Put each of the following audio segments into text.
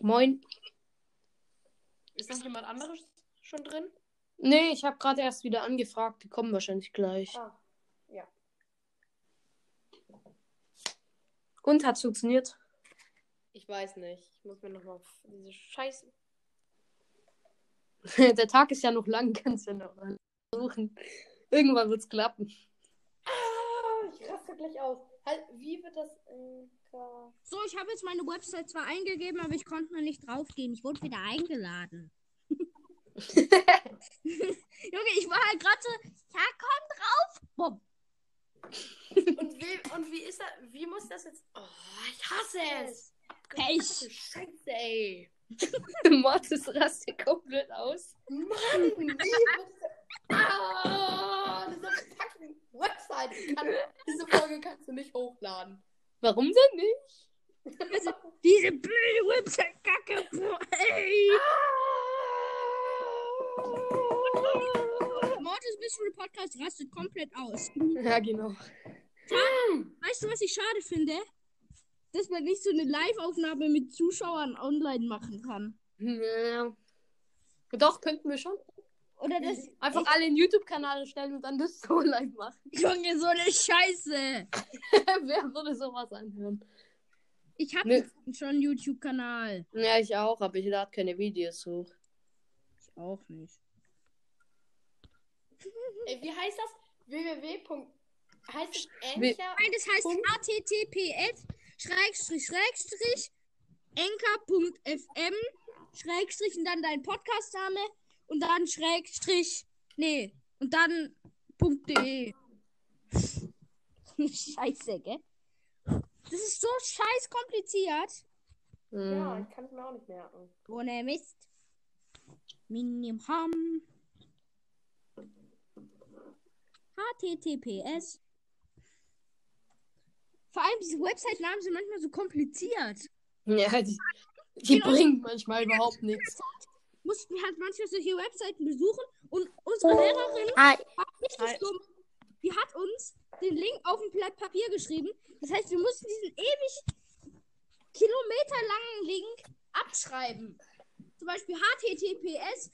Moin. Ist noch jemand anderes schon drin? Nee, ich habe gerade erst wieder angefragt. Die kommen wahrscheinlich gleich. Ah, ja. Und hat funktioniert? Ich weiß nicht. Ich muss mir nochmal diese Scheiße. Der Tag ist ja noch lang, kannst du ja noch mal versuchen. Irgendwann wird's klappen. Ah, ich raste gleich aus. Halt, wie wird das. Äh, ka- So, ich habe jetzt meine Website zwar eingegeben, aber ich konnte noch nicht draufgehen. Ich wurde wieder eingeladen. Junge, ich war halt gerade so, ja, komm drauf. Bumm. und, wie, und wie ist das? Wie muss das jetzt. Oh, ich hasse es! Pech. Scheiße, ey! Mortis rastet komplett aus. Mann, wie wird das. Ah, diese fucking Website. Kann, diese Folge kannst du nicht hochladen. Warum denn nicht? Diese blöde Website-Kacke. Ey. Mortis Mystery Podcast rastet komplett aus. Ja, genau. Weißt du, was ich schade finde? Dass man nicht so eine Live-Aufnahme mit Zuschauern online machen kann. Ja. Doch, könnten wir schon. Oder das. Einfach alle einen YouTube-Kanal stellen und dann das so live machen. Junge, so eine Scheiße. Wer würde sowas anhören? Ich habe Nee. schon einen YouTube-Kanal. Ja, ich auch, aber ich lade keine Videos hoch. Ich auch nicht. Ey, wie heißt das? www. Heißt Anchor? Nein, das heißt https Schrägstrich Schrägstrich enker.fm Schrägstrich und dann dein Podcastname und dann Schrägstrich nee und dann .de Scheiße, gell? Das ist so scheiß kompliziert. Ja, Hm. ich kann es mir auch nicht merken. Ohne Mist. Minimum. HTTPS. Vor allem diese Website-Namen sind manchmal so kompliziert. Ja, die, die bringen manchmal überhaupt nichts. Mussten wir halt manchmal solche Webseiten besuchen und unsere Lehrerin Hi. war richtig Hi. dumm. Die hat uns den Link auf ein Blatt Papier geschrieben. Das heißt, wir mussten diesen ewig kilometerlangen Link abschreiben. Zum Beispiel HTTPS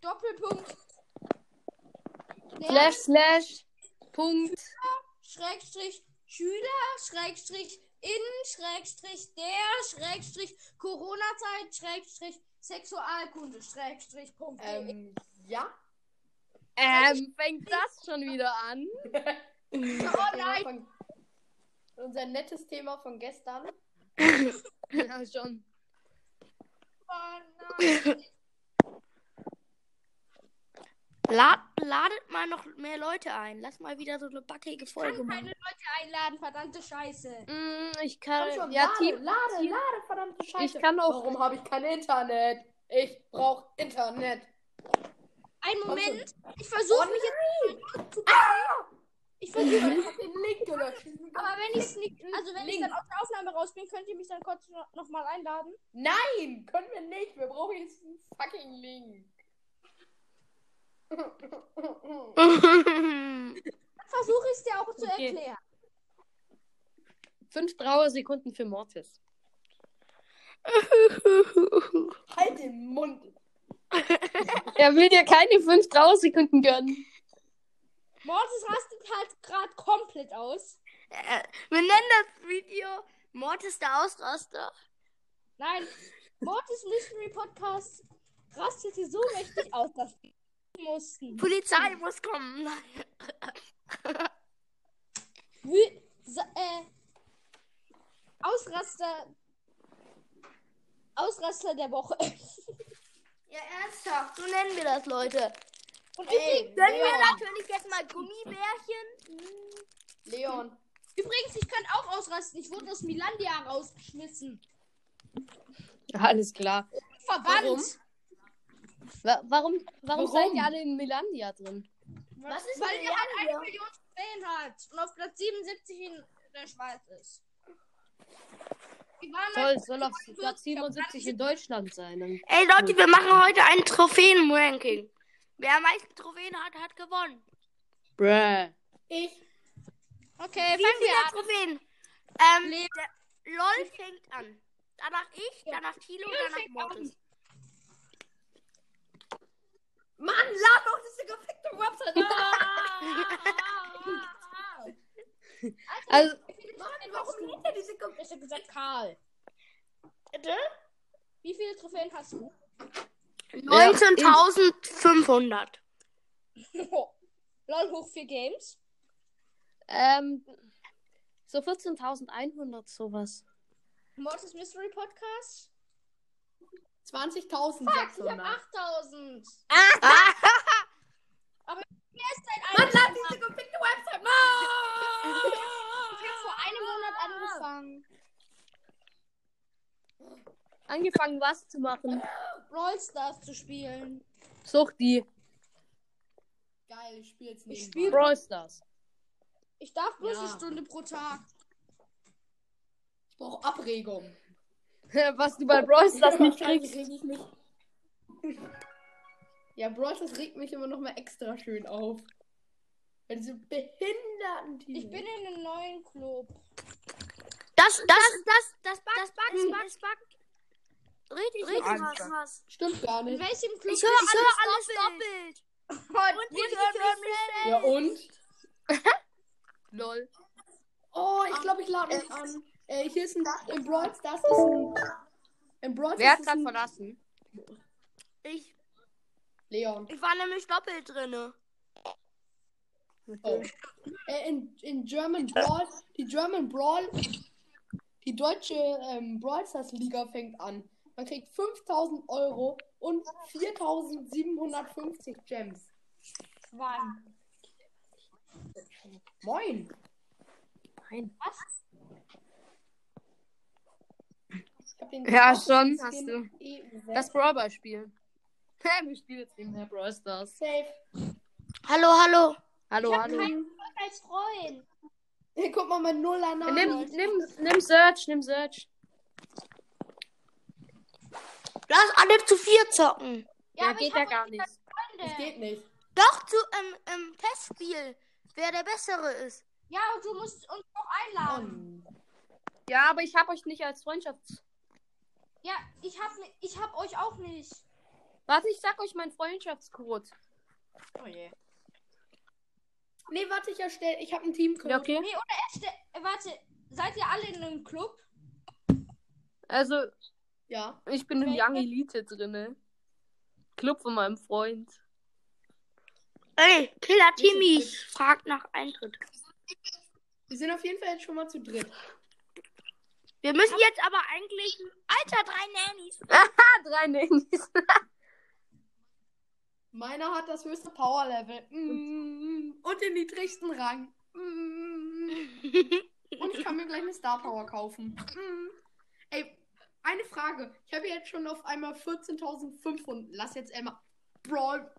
Doppelpunkt Slash, slash, Punkt. Schrägstrich Schüler Schrägstrich in Schrägstrich der Schrägstrich Corona-Zeit Schrägstrich Sexualkunde Schrägstrich Punkt. de. Ähm, ja. Ähm, fängt das schon wieder an? Thema nein. Von, unser nettes Thema von gestern. Ja, schon. Oh nein. Lad, ladet mal noch mehr Leute ein. Lass mal wieder so eine backige Folge kann keine machen. Leute einladen, verdammte Scheiße. Mm, ich Komm kann. schon, Ja, lade, Team. lade, Team- lade, verdammte Scheiße. Ich kann auch. Warum habe ich kein Internet? Ich brauche Internet. Ein Moment. Ich versuche Oh mich jetzt zu Ah! Ich Ich versuche. habe den Link gelöscht. Aber wenn ich nicht, also wenn ich Link. dann aus der Aufnahme raus bin, könnt ihr mich dann kurz noch, noch mal einladen. Nein, können wir nicht. Wir brauchen jetzt einen fucking Link. Dann versuche ich es dir auch zu Okay. erklären. Fünf Trauersekunden für Mortis. halt den Mund. Er will dir keine fünf Trauersekunden gönnen. Mortis rastet halt gerade komplett aus. Äh, wir nennen das Video Mortis der Ausraster. Nein, Mortis Mystery Podcast rastete so mächtig aus, dass mussten. Polizei muss kommen. Wü äh, Ausraster. Ausraster der Woche. Ja, ernsthaft. So nennen wir das, Leute. Und Ey, übrigens, Gönnen wir natürlich jetzt mal Gummibärchen. Leon. übrigens, ich kann auch ausrasten. Ich wurde aus Milandia rausgeschmissen. Ja, alles klar. Verbannt. Wa warum, warum, Warum? seid ihr alle in Milandia drin? Was ist Weil denn er halt eine Million Trophäen hat und auf Platz 77 in der Schweiz ist. Toll, halt es soll auf Platz 77 in Deutschland sein. Ey Leute, wir machen heute ein Trophäen-Ranking. Wer am meisten Trophäen hat, hat gewonnen. Bruh. Ich. Okay, Wie fangen wir viele an. Trophäen? Ähm, LOL fängt an. danach ich, danach Tilo, Tilo danach. Mortis. Mann, lad doch diese gefickte Website. Also, Mann, warum lädt er diese Ge Ich hab gesagt Karl. Bitte? Wie viele Trophäen hast du? 19.500. Lol, hoch für Games. ähm, so 14.100 sowas. Mortis Mystery Podcast. 20.600. Ich hab 8000. Ah, Wer ist dein Mann, eigenes? lad diese gefickte Website. Mann! Ich hab vor einem Monat angefangen. Angefangen, was zu machen. Brawl Stars zu spielen. Such die. Geil, ich spiel's Ich nicht. spiel- Brawl Stars. Ich darf bloß Ja. eine Stunde pro Tag. Ich brauche Abregung. Was du bei Brawl Stars nicht kriegst. reg ich mich. Ja, Brawl Stars regt mich immer noch mal extra schön auf. Weil diese behinderten Tiere. Ich bin in einem neuen Club. Das, das, das, das backt, das backt, das backt, das backt. Richtig, richtig krass. Stimmt gar In nicht. welchem Club? Ich höre alles, doppelt. Und Und ich höre mich Ja, und? Lol. Oh, ich glaube, ich lade mich an. Äh, hier ist ein. Im Brawl Stars ist ein. Im Brawl Wer hat Stars gerade ein. verlassen? Ich, Leon. ich war nämlich doppelt drinne. Oh. Äh, in, in German Brawl. Die German Brawl. Die deutsche ähm, Brawl Stars Liga fängt an. Man kriegt 5000 Euro und 4750 Gems. Wann? Moin. Nein. Ich hab den Ja, schon, Skin hast du. EU6. Das Brawl Ball spielen. Wir spielen jetzt nicht mehr Brawl Stars. Safe. Hallo, hallo. Hallo, Ich hab hallo. keinen als Freund. Hey, guck mal, mein Nuller Name. Nimm, nimm, nimm Search, nimm Search. Lass alle zu vier zocken. Ja, aber geht ich ja hab gar nicht. Das geht nicht. Doch, zu ähm, ähm, Testspiel. Wer der Bessere ist. Ja, und du musst uns auch einladen. Ja, aber ich habe euch nicht als Freundschafts... Ja, ich hab, ni- ich hab euch auch nicht. Warte, ich sag euch meinen Freundschaftscode. Oh je. Nee, warte, ich erstelle. Ich habe einen Teamcode. Ja, okay. Nee, oder erste. Äh, warte, seid ihr alle in einem Club? Also, Ja. ich bin im? Young Elite drinne. Club von meinem Freund. Ey, Killer Timmy fragt nach Eintritt. Wir sind auf jeden Fall jetzt schon mal zu dritt. Wir müssen jetzt aber eigentlich. Alter, drei Nannies. Ah, drei Nannies. Meiner hat das höchste Power-Level. Mm, und den niedrigsten Rang. Mm, und ich kann mir gleich eine Star Power kaufen. Mm. Ey, eine Frage. Ich habe jetzt schon auf einmal 14.500. Lass jetzt einmal. Brawl.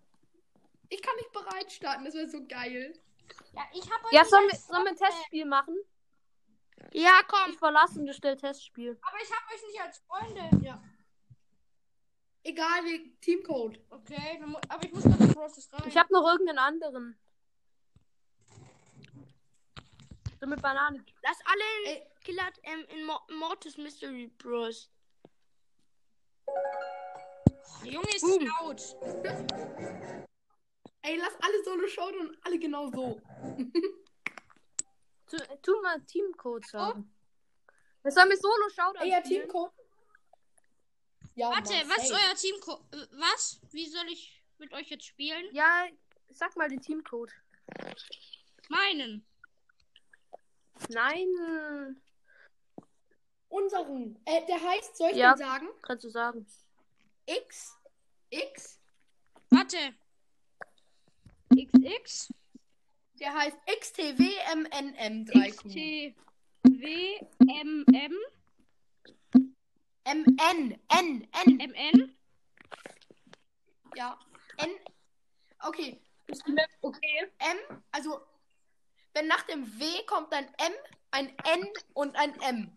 Ich kann nicht bereit starten. Das wäre so geil. Ja, ich hab euch Ja, sollen wir, sollen wir ein. Testspiel machen? Ja, komm. Ich verlasse und du stellst Testspiel. Aber ich hab euch nicht als Freunde. Ja. Egal, wie Teamcode. Okay, dann mu- aber ich muss noch in Process rein. Ich habe noch irgendeinen anderen. So mit Bananen. Lass alle in, Ey. Killer ähm, in Mo Mortis Mystery Bros. Junge, ist Boom. laut. Ey, lass alle Solo schauen und alle genau so. Tu, tu mal Teamcode sagen. Das soll mir Solo Showdown Ey, ja, spielen. Teamcode. Ja, Warte, Mann, was ist euer Team? Was? Wie soll ich mit euch jetzt spielen? Ja, sag mal den Teamcode. Meinen. Nein. Unseren. Äh, der heißt, soll ich Ja. den sagen? Kannst du sagen. X. X. Warte. XX. Der heißt XTWMNM3Q. XTWMM. MN. N. N. MN. Ja. N. Okay. Ist die Map okay? M. Also, wenn nach dem W kommt ein M, ein N und ein M.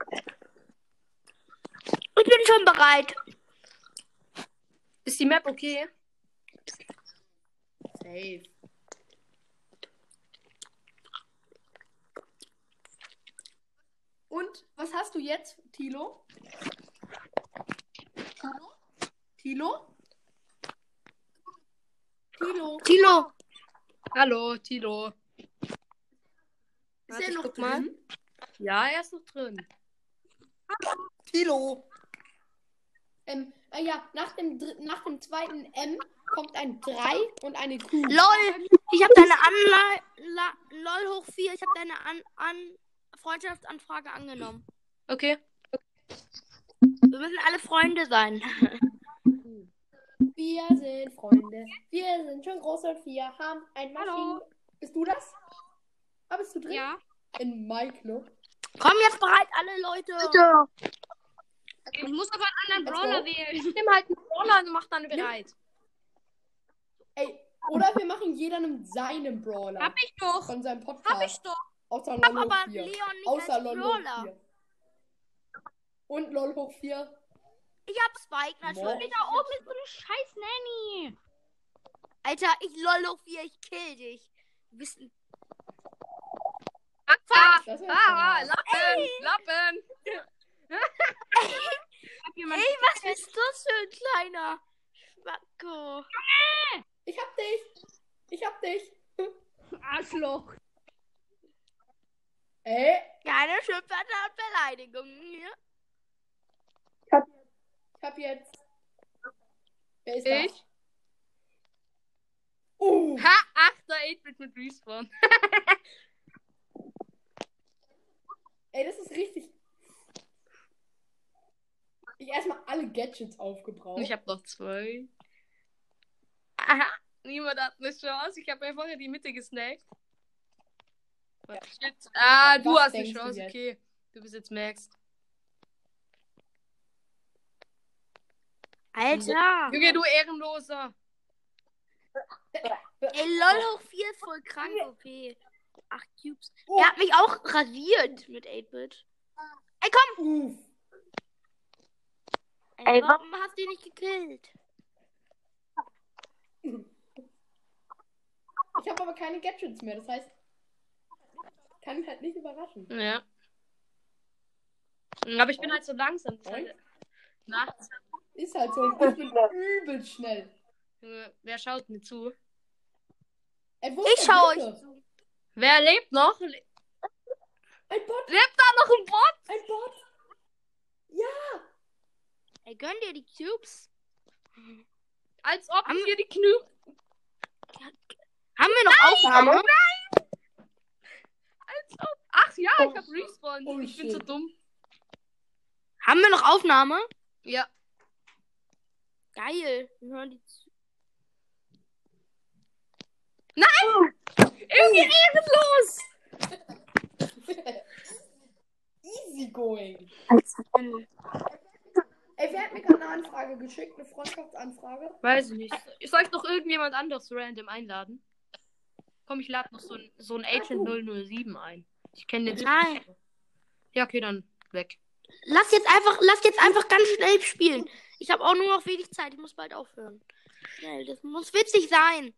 Ich bin schon bereit. Ist die Map okay? Safe. Und was hast du jetzt, Tilo? Tilo? Tilo? Tilo. Hallo, Tilo. Ist Warte, er noch guck mal. drin? Ja, er ist noch drin. Tilo. Ähm, äh, ja, nach dem, nach dem zweiten M kommt ein 3 und eine Q. LOL. Ich habe deine La LOL hoch 4. Ich habe deine An An Freundschaftsanfrage angenommen. Okay. Wir müssen alle Freunde sein. Wir sind Freunde. Wir sind schon groß und wir haben ein Hallo. Maschinen. Bist du das? Ah, bist du drin? Ja. In My Club. Komm jetzt bereit, alle Leute. Ich muss aber einen anderen Brawler wählen. Nimm halt einen Brawler und mach dann bereit. Ey, oder wir machen jeder nimmt seinen Brawler. Hab ich doch. Von seinem Hab Podcast. ich doch. Außer Ich hab LOL hoch aber 4. Leon nicht Außer als LOL hoch Brawler. 4. Und LOL hoch 4. Ich hab Spike natürlich. Da oben ist so eine scheiß Nanny. Alter, ich lol hoch 4, ich kill dich. Du bist ein Ah, ah, ja Lappen, Lappen. Ey, was bist du für ein kleiner Schwacko? Ich hab dich. Ich hab dich. Arschloch. Ey, Keine Schimpfwörter und Beleidigungen hier. ich hab jetzt. Wer ist Ich? das? Uh, Ha, achter 8-Bit mit Respawn. ey, das ist richtig. Ich erstmal alle Gadgets aufgebraucht. Ich hab noch zwei. Aha, niemand hat eine Chance. Ich habe ja vorher die Mitte gesnackt. Warte, Shit. Ah, du Was hast eine du Chance, jetzt? okay. Du bist jetzt Max. Alter. Junge, du Ehrenloser. Ey, lol hoch 4 ist voll krank, OP. 8 Cubes. Oh. Er hat mich auch rasiert mit 8-Bit. Ey, komm! Uff. Ey, warum hast du ihn nicht gekillt? Ich habe aber keine Gadgets mehr, das heißt. Kann mich halt nicht überraschen. Ja. Aber ich bin halt so langsam. Ist halt nachts. Ist halt so. Ich bin übel schnell. Junge, Wer schaut mir zu? Ey, Ich ist der schau Dritte? euch zu. Wer lebt noch? Ein Bot, lebt da noch ein Bot? ein Bot. Ja. Ey, gönn dir die Cubes. Als ob Haben- wir die Knü. Haben wir noch Aufnahme? Als ob. Ach ja, ich hab Respawn. Oh, ich bin so dumm. Haben wir noch Aufnahme? Ja. Geil. Wir hören die zu. Irgendwie ehrenlos. Easy going. Ey, Ey, wer hat mir gerade eine Anfrage geschickt? Eine Freundschaftsanfrage? Weiß ich nicht. Soll ich noch irgendjemand anderes random einladen? Komm, ich lade noch so ein, so ein Agent 007 ein. Ich kenne den. Nein. Ja, okay, dann weg. Lass jetzt einfach, lass jetzt einfach ganz schnell spielen. Ich habe auch nur noch wenig Zeit. Ich muss bald aufhören. Schnell, das muss witzig sein.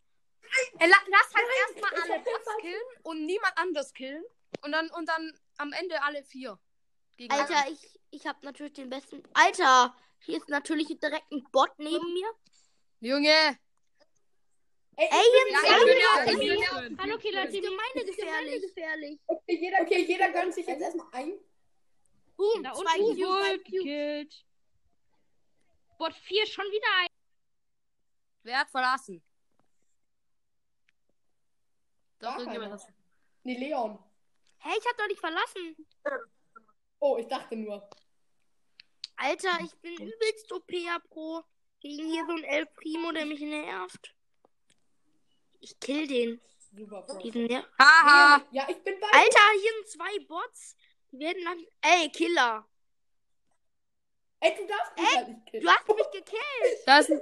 Ey, la lass halt erstmal alle Bots killen und niemand anders killen. Und dann, und dann am Ende alle vier. Gegen Alter, ich, ich habe natürlich den besten. Alter, hier ist natürlich direkt ein Bot neben mir. Junge! Ey, Ey, ich bin Ja, Hallo, Killer Timmy. gemeine gefährlich. gefährlich. Okay, jeder, okay, jeder gönnt sich jetzt erstmal ein. Boom, Da zwei Cubes. Gekillt. Bot 4 schon wieder ein. Wer hat verlassen? Doch, irgendjemand hat. Nee, Leon. Hey, ich hab doch nicht verlassen. Oh, ich dachte nur. Alter, ich bin übelst OP Pro. Gegen hier so ein El Primo, der mich nervt. Ich kill den. Diesen ner Haha! Ja, ich bin bei Alter, hier sind zwei Bots. Die werden dann. Ey, Killer. Ey, du darfst mich halt nicht killen. Du hast mich gekillt. Das.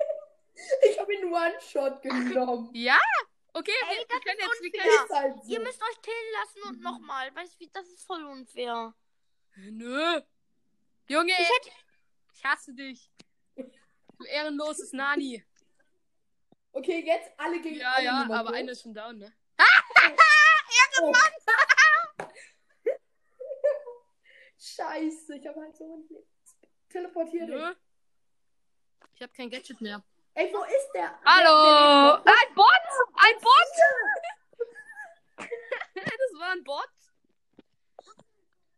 Ich habe ihn One-Shot genommen. Ja? Okay, Ey, wir, wir können jetzt. Ist halt so. Ihr müsst euch killen lassen und nochmal. Weißt du, wie- das ist voll unfair. Nö! Junge! Ich hätte. Ich hasse dich. Du ehrenloses Nani. Okay, jetzt alle gegen Ja, alle ja, aber einer ist schon down, ne? Oh. Scheiße, ich habe halt so ein teleportier dich. Ich habe kein Gadget mehr. Ey, wo ist der? Hallo! Der, der Ein Bot! Ein Bot! das war ein Bot.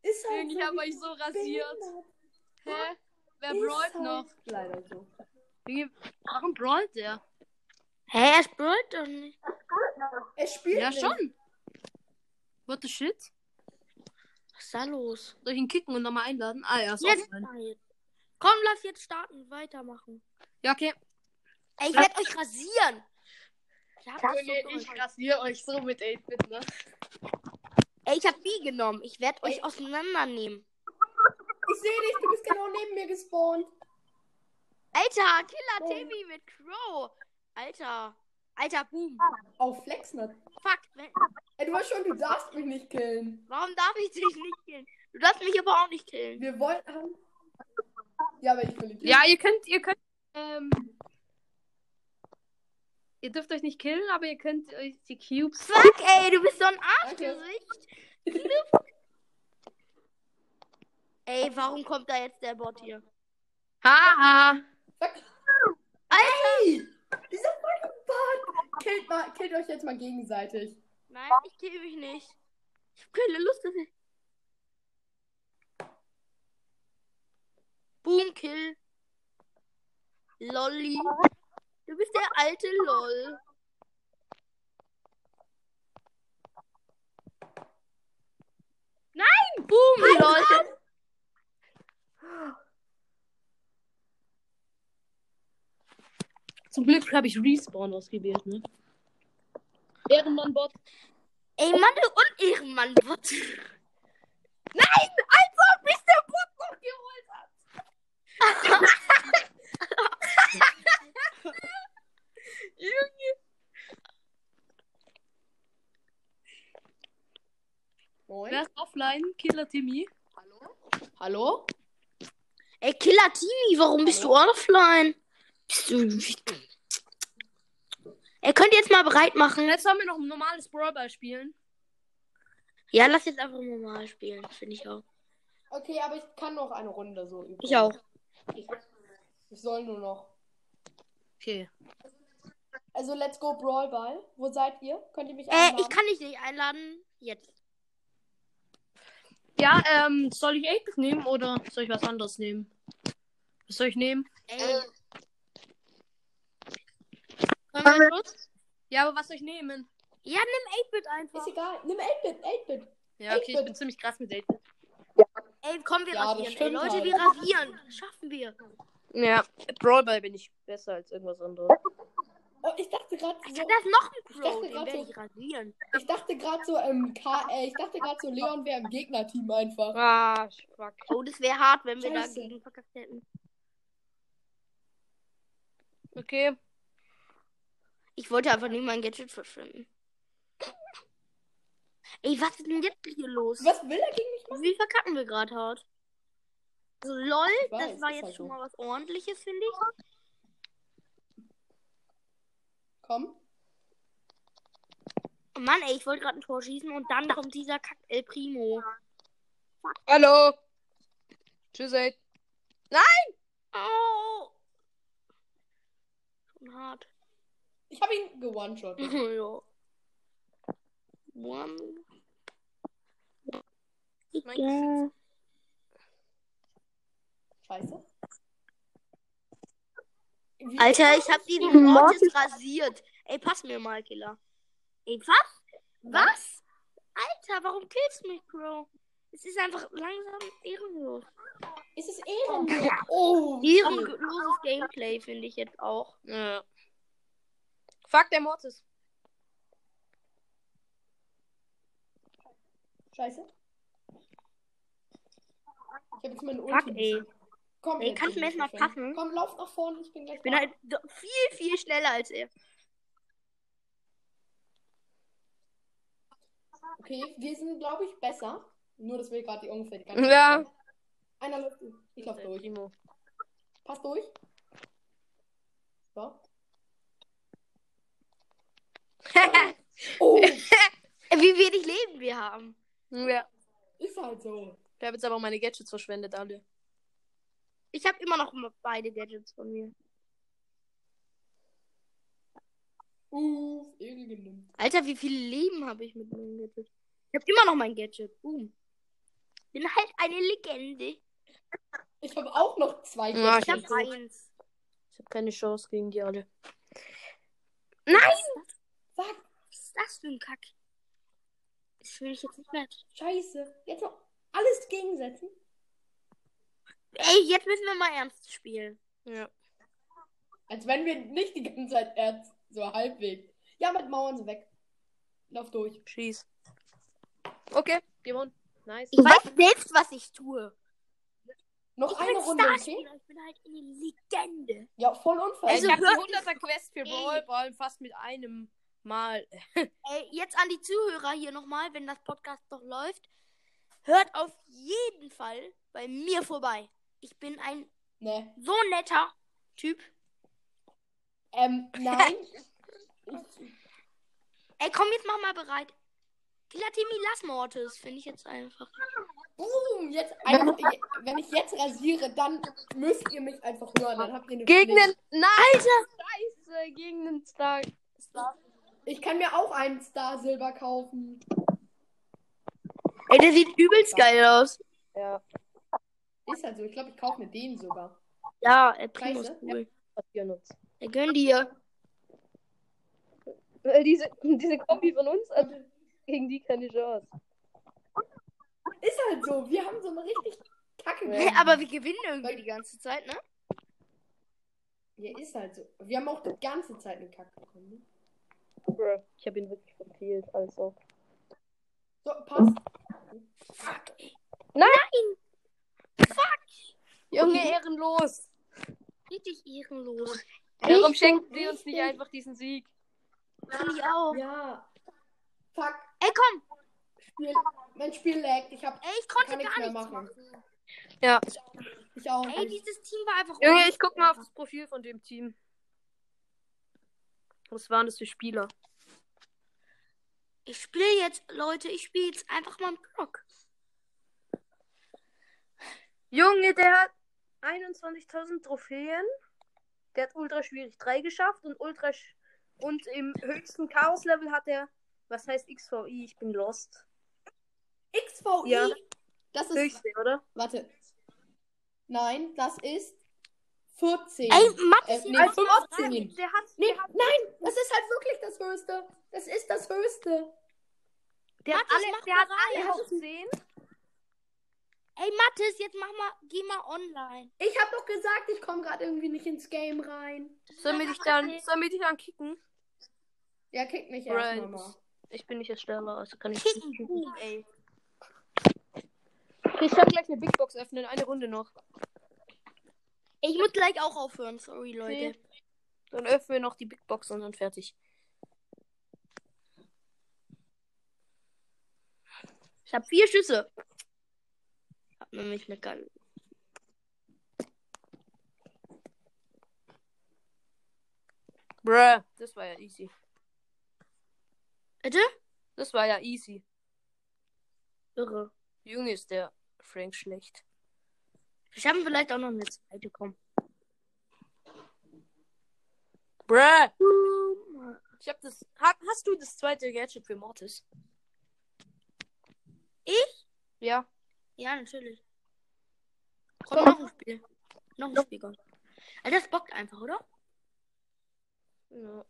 ist halt Irgendwie so habe ich so rasiert. Hä? Wer Ist brawlt halt noch? Leider so. Wie- Warum brawlt der? Hä, er spielt doch nicht. Er spielt Ja, nicht. schon. What the shit? Was ist da los? Soll ich ihn kicken und nochmal einladen? Ah, ja, ist Jetzt. offline. Komm, lass jetzt starten. Weitermachen. Ja, okay. Ey, ich werde euch rasieren. Ich hab so Junge, durch. ich rasiere euch so mit 8-Bit, ne? Ey, ich hab B genommen. Ich werde euch auseinandernehmen. Ich sehe dich, du bist genau neben mir gespawnt. Alter, Killer Oh. Timmy mit Crow. Alter. Alter, Boom. Auf Flexnet. Fuck. Wenn, Ey, du weißt schon, du darfst mich nicht killen. warum darf ich dich nicht killen? Du darfst mich aber auch nicht killen. Wir wollten. Ja, aber ich will dich killen. Ja, ihr könnt, ihr könnt, ähm, ihr dürft euch nicht killen, aber ihr könnt euch die Cubes. Fuck, ey, du bist so ein. Arschgesicht. ey, warum kommt da jetzt der Bot hier? Haha. Ey! Dieser fucking Bot! Killt, mal, killt euch jetzt mal gegenseitig. Nein, ich kill mich nicht. Ich hab keine Lust, ich... Boom, Kill. Lolli. Du bist der alte Lol. Nein! Boom, Lol. Zum Glück habe ich Respawn ausgewählt, ne? Ehrenmann-Bot. Ey, Mann, du Unehrenmann, Bot. Nein! Als ob mich der Bot noch geholt hat! Junge. Moin. Wer ist offline? Killer Timmy. Hallo? Ey, Killer Tini, warum bist du offline? Bist du... Ey, könnt ihr jetzt mal bereit machen? Jetzt haben wir noch ein normales Brawlball spielen. Ja, lass jetzt einfach normal spielen, finde ich auch. Okay, aber ich kann noch eine Runde so üben. Ich auch. Ich, ich soll nur noch. Okay. Also, let's go Brawl Ball. Wo seid ihr? Könnt ihr mich Äh, einladen? ich kann dich nicht einladen. Jetzt. Ja, ähm, soll ich 8 nehmen oder soll ich was anderes nehmen? Was soll ich nehmen? Ey, Können wir kurz? Ja, aber was soll ich nehmen? ja, nimm 8-Bit einfach. Ist egal. Nimm 8-Bit, 8-Bit. Ja, okay, ich bin ziemlich krass mit 8 Ey, komm, wir Ja, rasieren. Ey, Leute, halt. wir rasieren. Schaffen wir. Ja, Brawlball bin ich besser als irgendwas anderes. Oh, ich dachte gerade Ich so, das noch ein dachte. Den so- ich rasieren. ich dachte gerade so, ähm, K äh, ich dachte gerade so, Leon wäre im Gegnerteam einfach. Ah, fuck. Oh, das wäre hart, wenn wir Scheiße. dagegen verkackt hätten. Okay. Ich wollte einfach nur mein Gadget verschwinden. Ey, was ist denn jetzt hier los? Was will er gegen mich machen? Wie verkacken wir gerade hart? So, lol, weiß, das war jetzt halt schon so. mal was ordentliches, finde ich. Komm. Oh Mann, ey, ich wollte gerade ein Tor schießen und dann kommt dieser Kack El Primo. Hallo. Tschüss, 8. Oh. Schon hart. Ich habe ihn gewone-shot. ja. One. Scheiße. Wie- Alter, ich hab diesen Mortis rasiert. Ey, pass mir mal, Killer. Ey, was? Was? Alter, warum killst du mich, Bro? Es ist einfach langsam ehrenlos. Ist es ehrenlos? Oh. Ehrenloses Gameplay, finde ich jetzt auch. Ja. Fuck, der Mortis. Scheiße. Ich hab jetzt meine Fuck, Ulti. ey. Komm, Ey, jetzt kannst du mir will ich erst mal verschwinden. passen? Komm, lauf nach vorne, ich bin gleich Ich bin da. halt viel, viel schneller als er. Okay, wir sind, glaube ich, besser. Nur, dass wir gerade die ungefähr die ganze Ja. Zeit- Einer läuft. Ich lauf durch. Primo. Pass durch. So. Oh, Wie wenig Leben wir haben. Ja. ist halt so. Ich habe jetzt aber meine Gadgets verschwendet, alle. Ich habe immer noch beide Gadgets von mir. Uff, genimmt. Alter, wie viele Leben habe ich mit meinem Gadget? Ich habe immer noch mein Gadget. Boom. Bin halt eine Legende. Ich habe auch noch zwei Ja, Ich Gadgets. habe eins. Ich habe keine Chance gegen die alle. Nein! Sag, Was ist das für ein Kack? Das finde ich jetzt nicht nett. scheiße. Jetzt noch alles gegensetzen. Ey, jetzt müssen wir mal ernst spielen. Ja. Als wenn wir nicht die ganze Zeit ernst, so halbwegs. Ja, mit Mauern so weg. Lauf durch. Schieß. Okay, gewonnen. Nice. Ich weiß selbst, was ich tue. Noch Ich eine Runde, okay? Ich bin halt eine Legende. Ja, voll unfair. Also ich habe hört- die 100er Quest für. Brawl Ball fast mit einem Mal. Ey, jetzt an die Zuhörer hier nochmal, wenn das Podcast noch läuft. Hört auf jeden Fall bei mir vorbei. Ich bin ein ne. so netter Typ. Ähm, nein. Ey, komm, jetzt mach mal bereit. Killer Timmy, lass Mortis. Finde ich jetzt einfach. boom, jetzt einfach, wenn ich jetzt rasiere, dann müsst ihr mich einfach hören. Dann habt ihr eine Gegen den. Nein! Alter! Scheiße, gegen den Star. Star. Ich kann mir auch einen Star Silber kaufen. Ey, der sieht übelst geil aus. Ja, Ist halt so. Ich glaube, ich kaufe mir den sogar. Ja, er Primo ist cool. uns. Er gönn dir. Weil diese, diese Kombi von uns hat gegen die keine Chance. Ist halt so. Wir haben so eine richtig kacke Ja. Hey, aber wir gewinnen irgendwie die ganze Zeit, ne? Ja, ist halt so. Wir haben auch die ganze Zeit eine Kacke bekommen. Ich habe ihn wirklich verfehlt. Also. So, passt. Fuck, ey. Junge, ehrenlos. Richtig ehrenlos. Warum schenken die uns nicht einfach diesen Sieg? Finde ich auch. Ja. Fuck. Ey, komm. Spiel. Mein Spiel laggt. Ich hab. Ey, ich konnte Kann nichts gar mehr machen. machen. Ja. Ich auch Ey, nicht. dieses Team war einfach. Junge, ich guck mal auf das Profil von dem Team. Was waren das für Spieler? Ich spiele jetzt, Leute, ich spiele jetzt einfach mal einen Block. Junge, der hat 21.000 Trophäen. Der hat ultra schwierig 3 geschafft und ultra sch und im höchsten Chaos-Level hat er, was heißt XVI? Ich bin lost. XVI. Ja. Das ist. Höchste, oder? Warte. Nein, das ist 14. Ey, Matt Äh, nee, hier 15. Der hat, Nee, nein, das ist halt wirklich das Höchste. Das ist das Höchste. der hat alle, der hat alle auf 10. Ey, Mathis, jetzt mach mal, geh mal online. Ich habe doch gesagt, ich komme gerade irgendwie nicht ins Game rein. Sollen wir dich dann, sollen wir dich dann kicken? Ja, kick mich erstmal mal. Ich bin nicht Ersteller, also kann ich Kicken, nicht boom, ey. Ich kann gleich eine Big Box öffnen, eine Runde noch. Ich muss gleich auch aufhören, sorry, Leute. Okay. Dann öffnen wir noch die Big Box und dann fertig. Ich habe vier Schüsse. Hab nämlich eine Gun. Bruh, das war ja easy. Bitte? Das war ja easy. Irre. Junge ist der Frank schlecht. Ich habe vielleicht auch noch eine zweite, komm. Bruh. Ich hab das. Ha, hast du das zweite Gadget für Mortis? Ich? Ja. Ja, natürlich. Komm, noch ein Spiel. Noch ein Spiel, komm. Alter, das bockt einfach, oder? ja.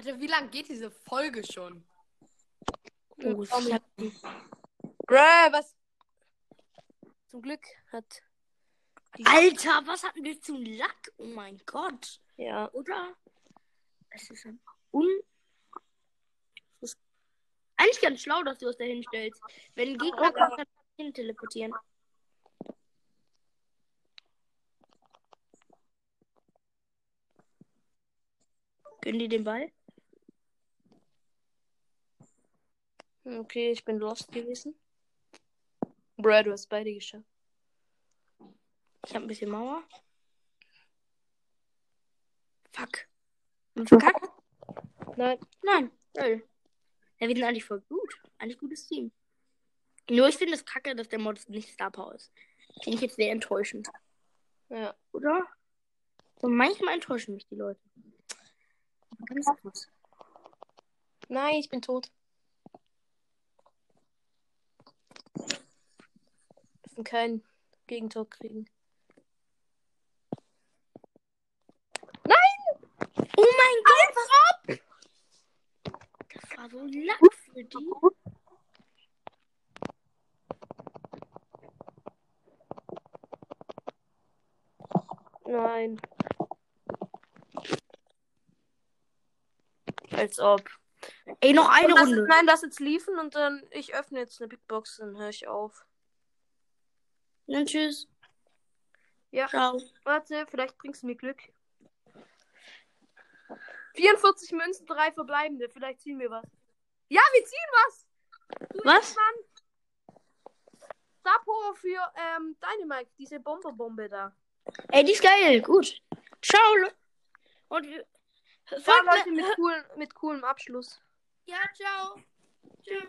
Alter, wie lange geht diese Folge schon? Oh, Komm, ich hab... Bruh, was? Zum Glück hat. Die Alter, was hatten wir zu Lack? Oh mein Gott. ja. Oder? Es ist einfach un... Das ist eigentlich ganz schlau, dass du es da hinstellst. Wenn ein Gegner kommt, kann ich hin teleportieren. Können die den Ball? Okay, ich bin lost gewesen. Bruh, du hast beide geschafft. Ich habe ein bisschen Mauer. Fuck. Und verkackt? Nein. Nein. Null. Ja, wir sind eigentlich voll gut. Eigentlich gutes Team. Nur ich finde es kacke, dass der Mod nicht Star Power ist. Finde ich jetzt sehr enttäuschend. Ja. Oder? So manchmal enttäuschen mich die Leute. Ganz krass. Nein, ich bin tot. Dürfen kein Gegentor kriegen. Oh mein Gott, was ab? Das war so lang für die. Nein. Als ob. Ey, noch eine Runde. nein, lass jetzt liefen und dann ich öffne jetzt eine Big Box, dann höre ich auf. Dann tschüss. Ja. Ciao. Warte, vielleicht bringst du mir Glück. 44 Münzen, drei verbleibende. Vielleicht ziehen wir was. Ja, wir ziehen was! Du Was? Power für ähm, Dynamite, diese Bomberbombe da. Ey, die ist geil. Gut. Ciao. Und wir. Folgt Leute mit, cool, mit coolem Abschluss. Ja, ciao. Tschüss.